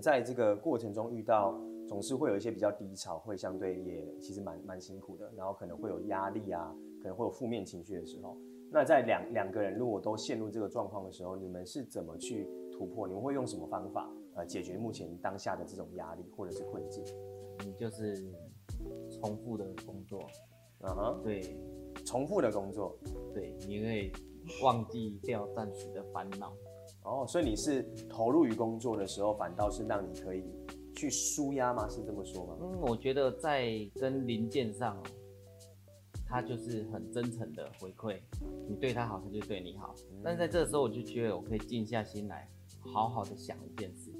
在这个过程中遇到，总是会有一些比较低潮，会相对也其实蛮蛮辛苦的，然后可能会有压力啊，可能会有负面情绪的时候。那在两两个人如果都陷入这个状况的时候，你们是怎么去突破？你们会用什么方法呃解决目前当下的这种压力或者是困境？你就是重复的工作，嗯哼，对，重复的工作，对，你可以忘记掉暂时的烦恼。哦，所以你是投入于工作的时候，反倒是让你可以去舒压吗？是这么说吗？嗯，我觉得在跟零件上。他就是很真诚的回馈，你对他好，他就对你好。但在这时候，我就觉得我可以静下心来，好好的想一件事。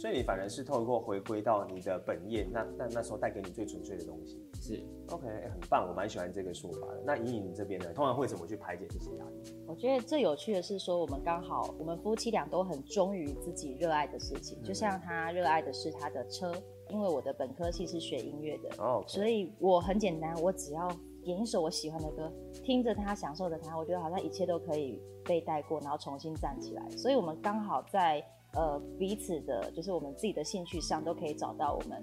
所以你反而是透过回归到你的本业，那那那时候带给你最纯粹的东西。是，OK，很棒，我蛮喜欢这个说法的。那莹莹你这边呢，通常会怎么去排解这些压力？我觉得最有趣的是说，我们刚好我们夫妻俩都很忠于自己热爱的事情，嗯、就像他热爱的是他的车，因为我的本科系是学音乐的，哦，okay、所以我很简单，我只要。点一首我喜欢的歌，听着他，享受着他，我觉得好像一切都可以被带过，然后重新站起来。所以，我们刚好在呃彼此的，就是我们自己的兴趣上，都可以找到我们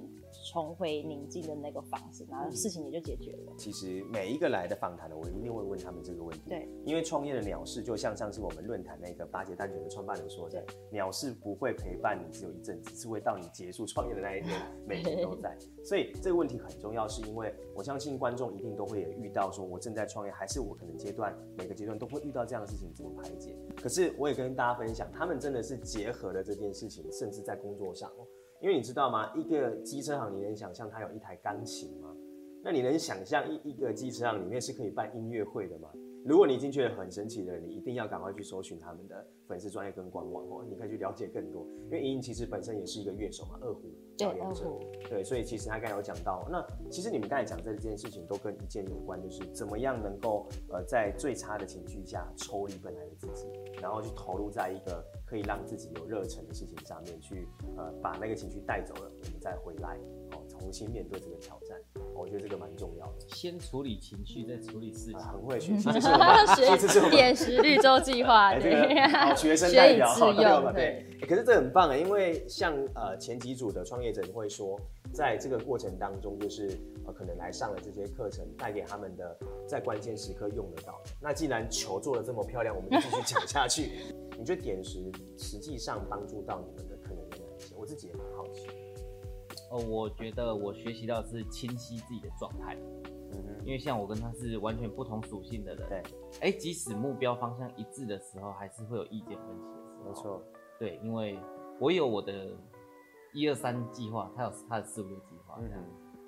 重回宁静的那个方式，然后事情也就解决了。其实每一个来的访谈的，我一定会问他们这个问题。对，因为创业的鸟事，就像上次我们论坛那个八节蛋卷的创办人说的，鸟事不会陪伴你只有一阵子，是会到你结束创业的那一天，每天都在。所以这个问题很重要，是因为我相信观众一定都会也遇到，说我正在创业，还是我可能阶段每个阶段都会遇到这样的事情，怎么排解？可是我也跟大家分享，他们真的是结合了这件事情，甚至在工作上。因为你知道吗？一个机车行，你能想象它有一台钢琴吗？那你能想象一一个机车行里面是可以办音乐会的吗？如果你已经觉得很神奇的人，你一定要赶快去搜寻他们的粉丝专业跟官网哦，你可以去了解更多。因为莹莹其实本身也是一个乐手嘛，二胡表演者，对，所以其实他刚才有讲到，那其实你们刚才讲这件事情都跟一件有关，就是怎么样能够呃在最差的情绪下抽离本来的自己，然后去投入在一个。可以让自己有热忱的事情上面去，呃，把那个情绪带走了，我们再回来，哦，重新面对这个挑战，我觉得这个蛮重要的。先处理情绪，再处理事情。啊、很会学习，这是我们，这是我们点石绿洲计划，欸、这个好学生代表，好对。可是这很棒啊，因为像呃前几组的创业者你会说，在这个过程当中，就是呃可能来上了这些课程，带给他们的在关键时刻用得到。那既然球做的这么漂亮，我们就继续讲下去。你觉得点石实际上帮助到你们的可能有哪些？我自己也很好奇。哦，我觉得我学习到是清晰自己的状态。嗯哼，因为像我跟他是完全不同属性的人。对。哎，即使目标方向一致的时候，还是会有意见分歧的时候。没错。对，因为我有我的一二三计划，他有他的四五六计划。嗯哼。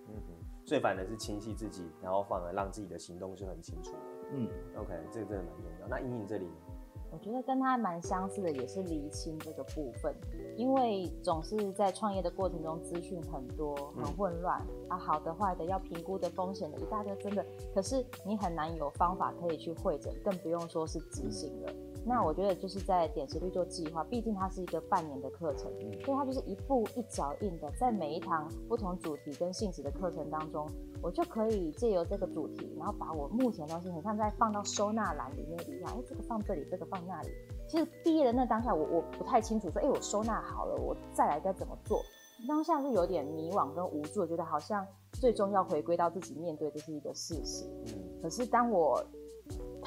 嗯哼。最反的是清晰自己，然后反而让自己的行动是很清楚的。嗯。OK，这个真的蛮重要。那莹莹这里呢？我觉得跟他蛮相似的，也是厘清这个部分，因为总是在创业的过程中，资讯很多，很混乱、嗯、啊，好的坏的，要评估的风险的一大堆，真的，可是你很难有方法可以去会诊，更不用说是执行了。那我觉得就是在点石率做计划，毕竟它是一个半年的课程，所以它就是一步一脚印的，在每一堂不同主题跟性质的课程当中，我就可以借由这个主题，然后把我目前的东西很像在放到收纳篮里面一样，哎、欸，这个放这里，这个放那里。其实毕业的那当下我，我我不太清楚说，哎、欸，我收纳好了，我再来该怎么做？当下是有点迷惘跟无助，觉得好像最终要回归到自己面对这是一个事实。嗯，可是当我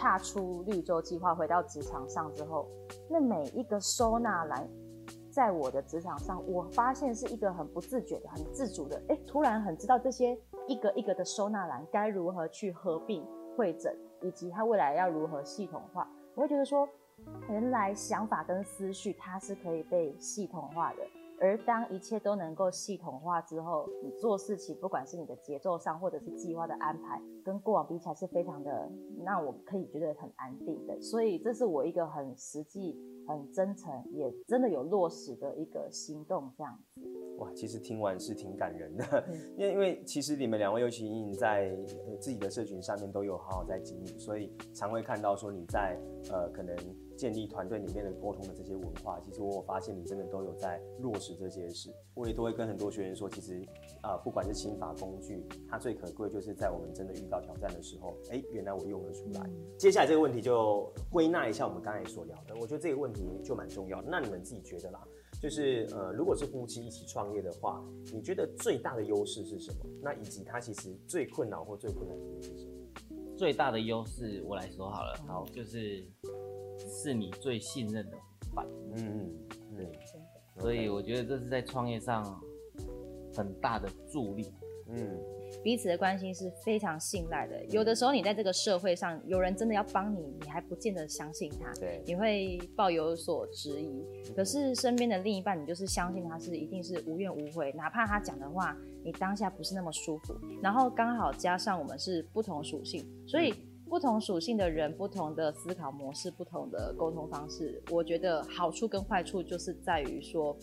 踏出绿洲计划，回到职场上之后，那每一个收纳栏，在我的职场上，我发现是一个很不自觉的、很自主的，哎，突然很知道这些一个一个的收纳栏该如何去合并、会整，以及它未来要如何系统化。我会觉得说，原来想法跟思绪它是可以被系统化的。而当一切都能够系统化之后，你做事情，不管是你的节奏上，或者是计划的安排，跟过往比起来是非常的，让我可以觉得很安定的。所以这是我一个很实际、很真诚，也真的有落实的一个行动，这样子。哇，其实听完是挺感人的，因为因为其实你们两位尤其莹莹在自己的社群上面都有好好在经营，所以常会看到说你在呃可能。建立团队里面的沟通的这些文化，其实我发现你真的都有在落实这些事。我也都会跟很多学员说，其实啊、呃，不管是心法工具，它最可贵就是在我们真的遇到挑战的时候，哎、欸，原来我用得出来。嗯、接下来这个问题就归纳一下我们刚才所聊的，我觉得这个问题就蛮重要的。那你们自己觉得啦，就是呃，如果是夫妻一起创业的话，你觉得最大的优势是什么？那以及它其实最困扰或最困难的是什么？最大的优势我来说好了，好，就是是你最信任的伙伴。嗯嗯，对，所以我觉得这是在创业上很大的助力。嗯。彼此的关心是非常信赖的。有的时候，你在这个社会上，有人真的要帮你，你还不见得相信他，对，你会抱有所质疑。可是身边的另一半，你就是相信他是一定是无怨无悔，哪怕他讲的话你当下不是那么舒服。然后刚好加上我们是不同属性，所以不同属性的人，不同的思考模式，不同的沟通方式，我觉得好处跟坏处就是在于说。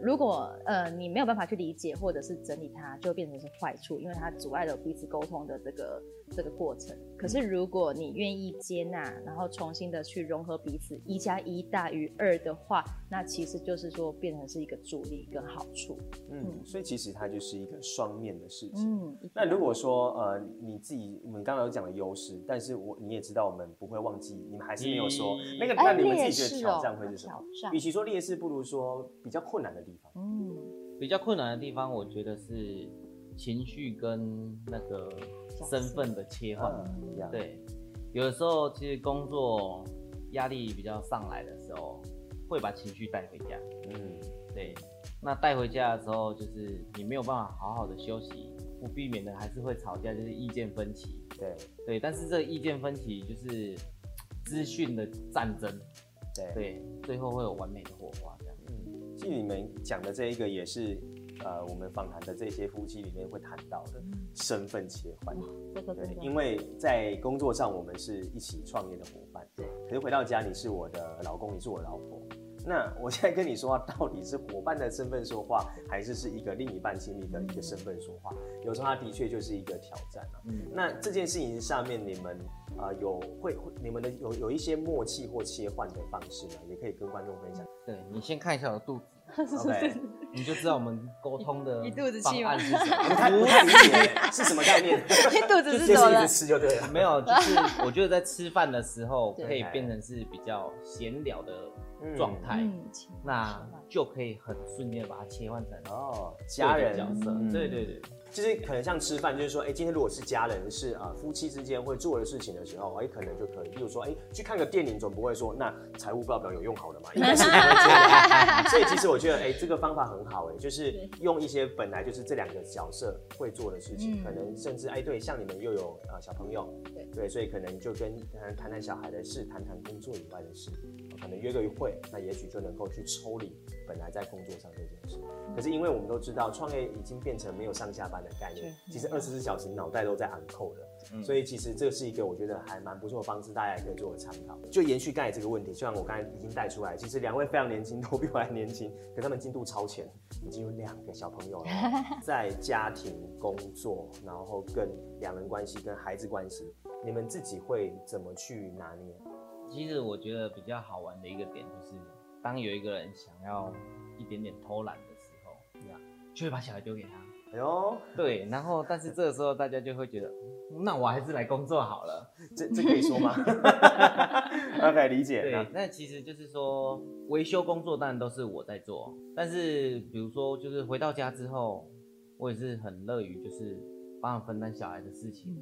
如果呃你没有办法去理解或者是整理它，就变成是坏处，因为它阻碍了彼此沟通的这个这个过程。可是如果你愿意接纳，然后重新的去融合彼此，一加一大于二的话，那其实就是说变成是一个助力跟好处。嗯，嗯，所以其实它就是一个双面的事情。嗯，那如果说呃你自己我们刚刚有讲的优势，但是我你也知道我们不会忘记，你们还是没有说、嗯、那个，那你们自己觉得挑战会是什么？与其说劣势，不如说比较困难的地方。嗯，比较困难的地方，我觉得是情绪跟那个身份的切换。嗯、对，有的时候其实工作压力比较上来的时候，会把情绪带回家。嗯，对。那带回家的时候，就是你没有办法好好的休息，不避免的还是会吵架，就是意见分歧。对对，但是这个意见分歧就是资讯的战争。对对，最后会有完美的火花。其实你们讲的这一个也是，呃，我们访谈的这些夫妻里面会谈到的身份切换。对，因为在工作上我们是一起创业的伙伴，对。可是回到家，你是我的老公，你是我的老婆。那我现在跟你说话，到底是伙伴的身份说话，还是是一个另一半心里的一个身份说话？有时候它的确就是一个挑战啊。嗯。那这件事情上面，你们啊、呃、有会会你们的有有一些默契或切换的方式呢？也可以跟观众分享。对，你先看一下我的肚子。OK，你就知道我们沟通的一肚子气吗？不太不太理解是什么概念？一肚子是什么？一直吃就对了。没有，就是我觉得在吃饭的时候可以变成是比较闲聊的状态，嗯、那就可以很瞬间把它切换成哦家人角色。对对对。就是可能像吃饭，就是说，哎、欸，今天如果是家人是啊、呃、夫妻之间会做的事情的时候，哎、欸，可能就可以，比如说，哎、欸，去看个电影，总不会说那财务报表有用好的嘛？应该是不会这样。所以其实我觉得，哎、欸，这个方法很好，哎，就是用一些本来就是这两个角色会做的事情，可能甚至哎、欸，对，像你们又有啊、呃、小朋友，对，所以可能就跟谈谈小孩的事，谈谈工作以外的事，可能约个会，那也许就能够去抽离本来在工作上这件事。可是因为我们都知道，创业已经变成没有上下班的概念，其实二十四小时脑袋都在 on call 的，嗯、所以其实这是一个我觉得还蛮不错的方式，大家也可以做个参考。就延续刚才这个问题，虽然我刚才已经带出来，其实两位非常年轻，都比我还年轻，可他们进度超前，已经有两个小朋友了，在家庭、工作，然后跟两人关系、跟孩子关系，你们自己会怎么去拿捏？其实我觉得比较好玩的一个点就是，当有一个人想要一点点偷懒的时候，就会把小孩丢给他。哎呦，对，然后但是这个时候大家就会觉得，那我还是来工作好了，这这可以说吗？OK，理解。对，那其实就是说维修工作当然都是我在做，但是比如说就是回到家之后，我也是很乐于就是帮他分担小孩的事情，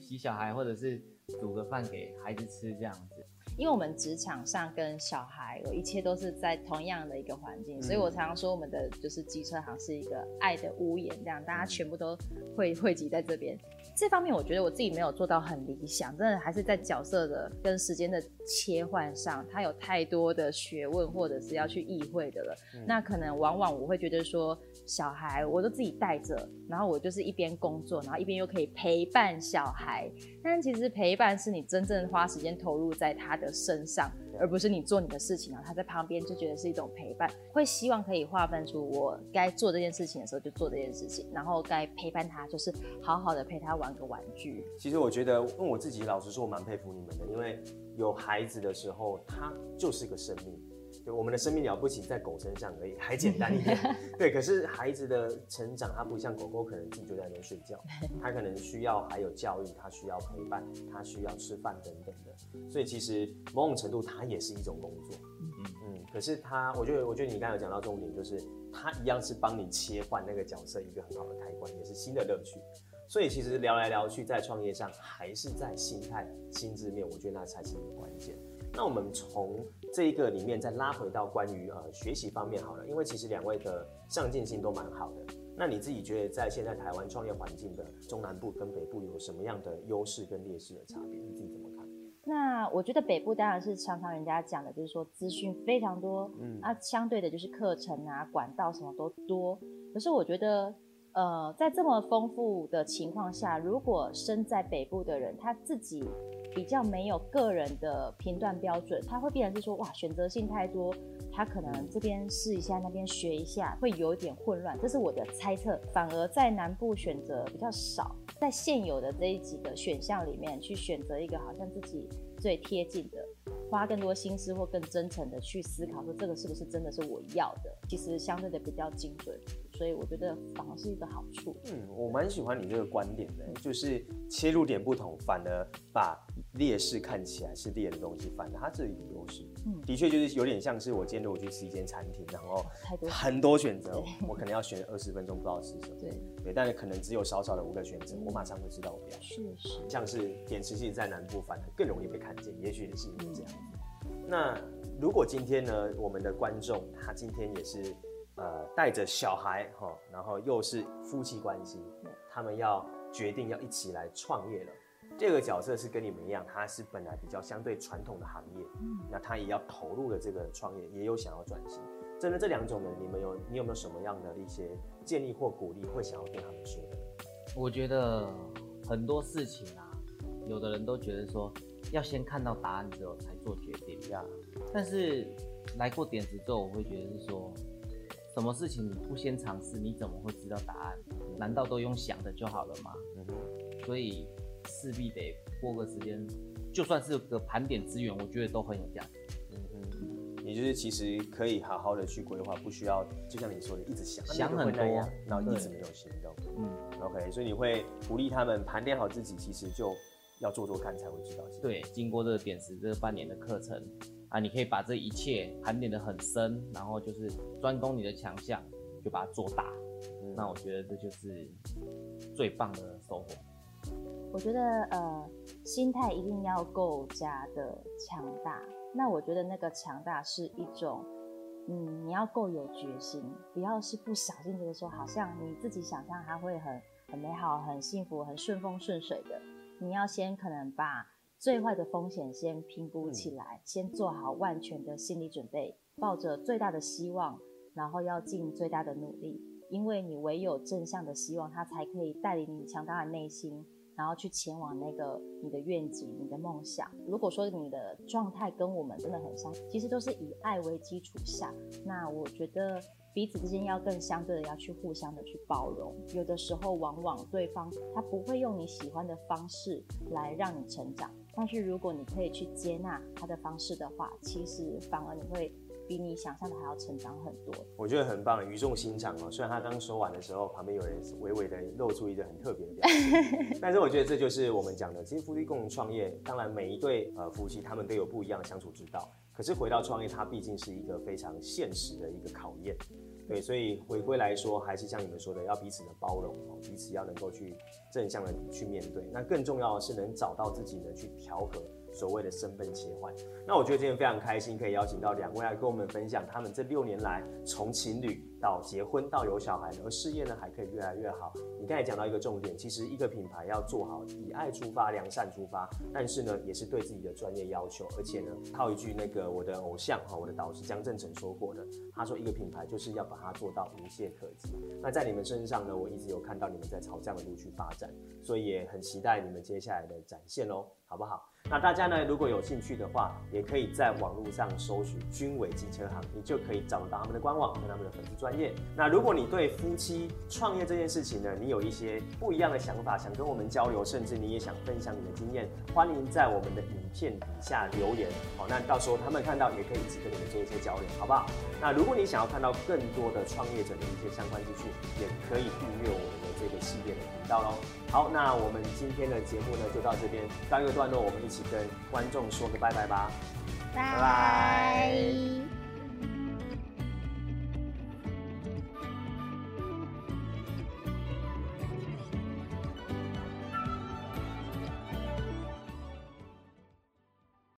洗小孩或者是煮个饭给孩子吃这样子。因为我们职场上跟小孩，我一切都是在同样的一个环境，所以我常常说我们的就是机车行是一个爱的屋檐，这样大家全部都会汇集在这边。这方面我觉得我自己没有做到很理想，真的还是在角色的跟时间的切换上，它有太多的学问或者是要去意会的了。那可能往往我会觉得说，小孩我都自己带着，然后我就是一边工作，然后一边又可以陪伴小孩。但其实陪伴是你真正花时间投入在他的身上，而不是你做你的事情，然后他在旁边就觉得是一种陪伴。会希望可以划分出我该做这件事情的时候就做这件事情，然后该陪伴他就是好好的陪他玩个玩具。其实我觉得，问我自己，老实说，我蛮佩服你们的，因为有孩子的时候，他就是个生命。对，我们的生命了不起，在狗身上而已，还简单一点。对，可是孩子的成长，他不像狗狗，可能自己就在那边睡觉，他可能需要还有教育，他需要陪伴，他需要吃饭等等的。所以其实某种程度，它也是一种工作。嗯嗯，可是他，我觉得，我觉得你刚才有讲到重点，就是他一样是帮你切换那个角色一个很好的开关，也是新的乐趣。所以其实聊来聊去，在创业上还是在心态、心智面，我觉得那才是一个关键。那我们从这一个里面再拉回到关于呃学习方面好了，因为其实两位的上进心都蛮好的。那你自己觉得在现在台湾创业环境的中南部跟北部有什么样的优势跟劣势的差别？你自己怎么看？那我觉得北部当然是常常人家讲的，就是说资讯非常多，嗯，啊，相对的就是课程啊、管道什么都多。可是我觉得。呃，在这么丰富的情况下，如果身在北部的人，他自己比较没有个人的评断标准，他会变成是说，哇，选择性太多，他可能这边试一下，那边学一下，会有一点混乱，这是我的猜测。反而在南部选择比较少，在现有的这几个选项里面去选择一个好像自己最贴近的，花更多心思或更真诚的去思考，说这个是不是真的是我要的，其实相对的比较精准。所以我觉得反而是一个好处。嗯，我蛮喜欢你这个观点的，就是切入点不同，反而把劣势看起来是劣的东西，反而它是一个优势。嗯，的确就是有点像是我今天如果去吃一间餐厅，然后很多选择，我可能要选二十分钟不知道吃什么。对对，但是可能只有少少的五个选择，我马上会知道我不要。是是，像是点吃器在南部反而更容易被看见，也许也是因为这样子。那如果今天呢，我们的观众他今天也是。呃，带着小孩哈，然后又是夫妻关系，他们要决定要一起来创业了。这个角色是跟你们一样，他是本来比较相对传统的行业，嗯，那他也要投入了这个创业，也有想要转型。针对这两种人，你们有你有没有什么样的一些建议或鼓励，会想要跟他们说的？我觉得很多事情啊，有的人都觉得说要先看到答案之后才做决定，这样。但是来过点子之后，我会觉得是说。什么事情你不先尝试，你怎么会知道答案？难道都用想的就好了吗？嗯哼。所以势必得过个时间，就算是个盘点资源，我觉得都很有价值。嗯哼。也就是其实可以好好的去规划，不需要就像你说的一直想想很多，然后一直没有行动。嗯。OK，所以你会鼓励他们盘点好自己，其实就要做做看才会知道。对，经过这个点子这半年的课程。啊，你可以把这一切盘点得很深，然后就是专攻你的强项，就把它做大。嗯，那我觉得这就是最棒的收获。我觉得呃，心态一定要够加的强大。那我觉得那个强大是一种，嗯，你要够有决心，不要是不小心觉得说，好像你自己想象它会很很美好、很幸福、很顺风顺水的。你要先可能把。最坏的风险先评估起来，嗯，先做好万全的心理准备，抱着最大的希望，然后要尽最大的努力，因为你唯有正向的希望，它才可以带领你强大的内心，然后去前往那个你的愿景、你的梦想。如果说你的状态跟我们真的很像，其实都是以爱为基础下，那我觉得。彼此之间要更相对的要去互相的去包容，有的时候往往对方他不会用你喜欢的方式来让你成长，但是如果你可以去接纳他的方式的话，其实反而你会比你想象的还要成长很多。我觉得很棒，语重心长哦。虽然他刚说完的时候，旁边有人微微的露出一个很特别的表情，但是我觉得这就是我们讲的，其实夫妻共同创业，当然每一对呃夫妻他们都有不一样的相处之道。可是回到创业，它毕竟是一个非常现实的一个考验，对，所以回归来说，还是像你们说的，要彼此的包容哦，彼此要能够去正向的去面对。那更重要的是能找到自己呢，去调和所谓的身份切换。那我觉得今天非常开心，可以邀请到两位来跟我们分享他们这六年来从情侣到结婚到有小孩，而事业呢还可以越来越好。你刚才讲到一个重点，其实一个品牌要做好，以爱出发，良善出发，但是呢也是对自己的专业要求，而且呢套一句那个我的偶像哈，我的导师江振诚说过的，他说一个品牌就是要把它做到无懈可击。那在你们身上呢，我一直有看到你们在朝这样的路去发展，所以也很期待你们接下来的展现喽，好不好？那大家呢，如果有兴趣的话，也可以在网络上搜寻军伟机车行，你就可以找到他们的官网跟他们的粉丝专业。那如果你对夫妻创业这件事情呢，你有一些不一样的想法，想跟我们交流，甚至你也想分享你的经验，欢迎在我们的影片底下留言。好，那到时候他们看到也可以一起跟你们做一些交流，好不好？那如果你想要看到更多的创业者的一些相关资讯，也可以订阅我们的这个系列的频道喽。好，那我们今天的节目呢，就到这边告一个段落，我们一起跟观众说个拜拜吧，拜拜。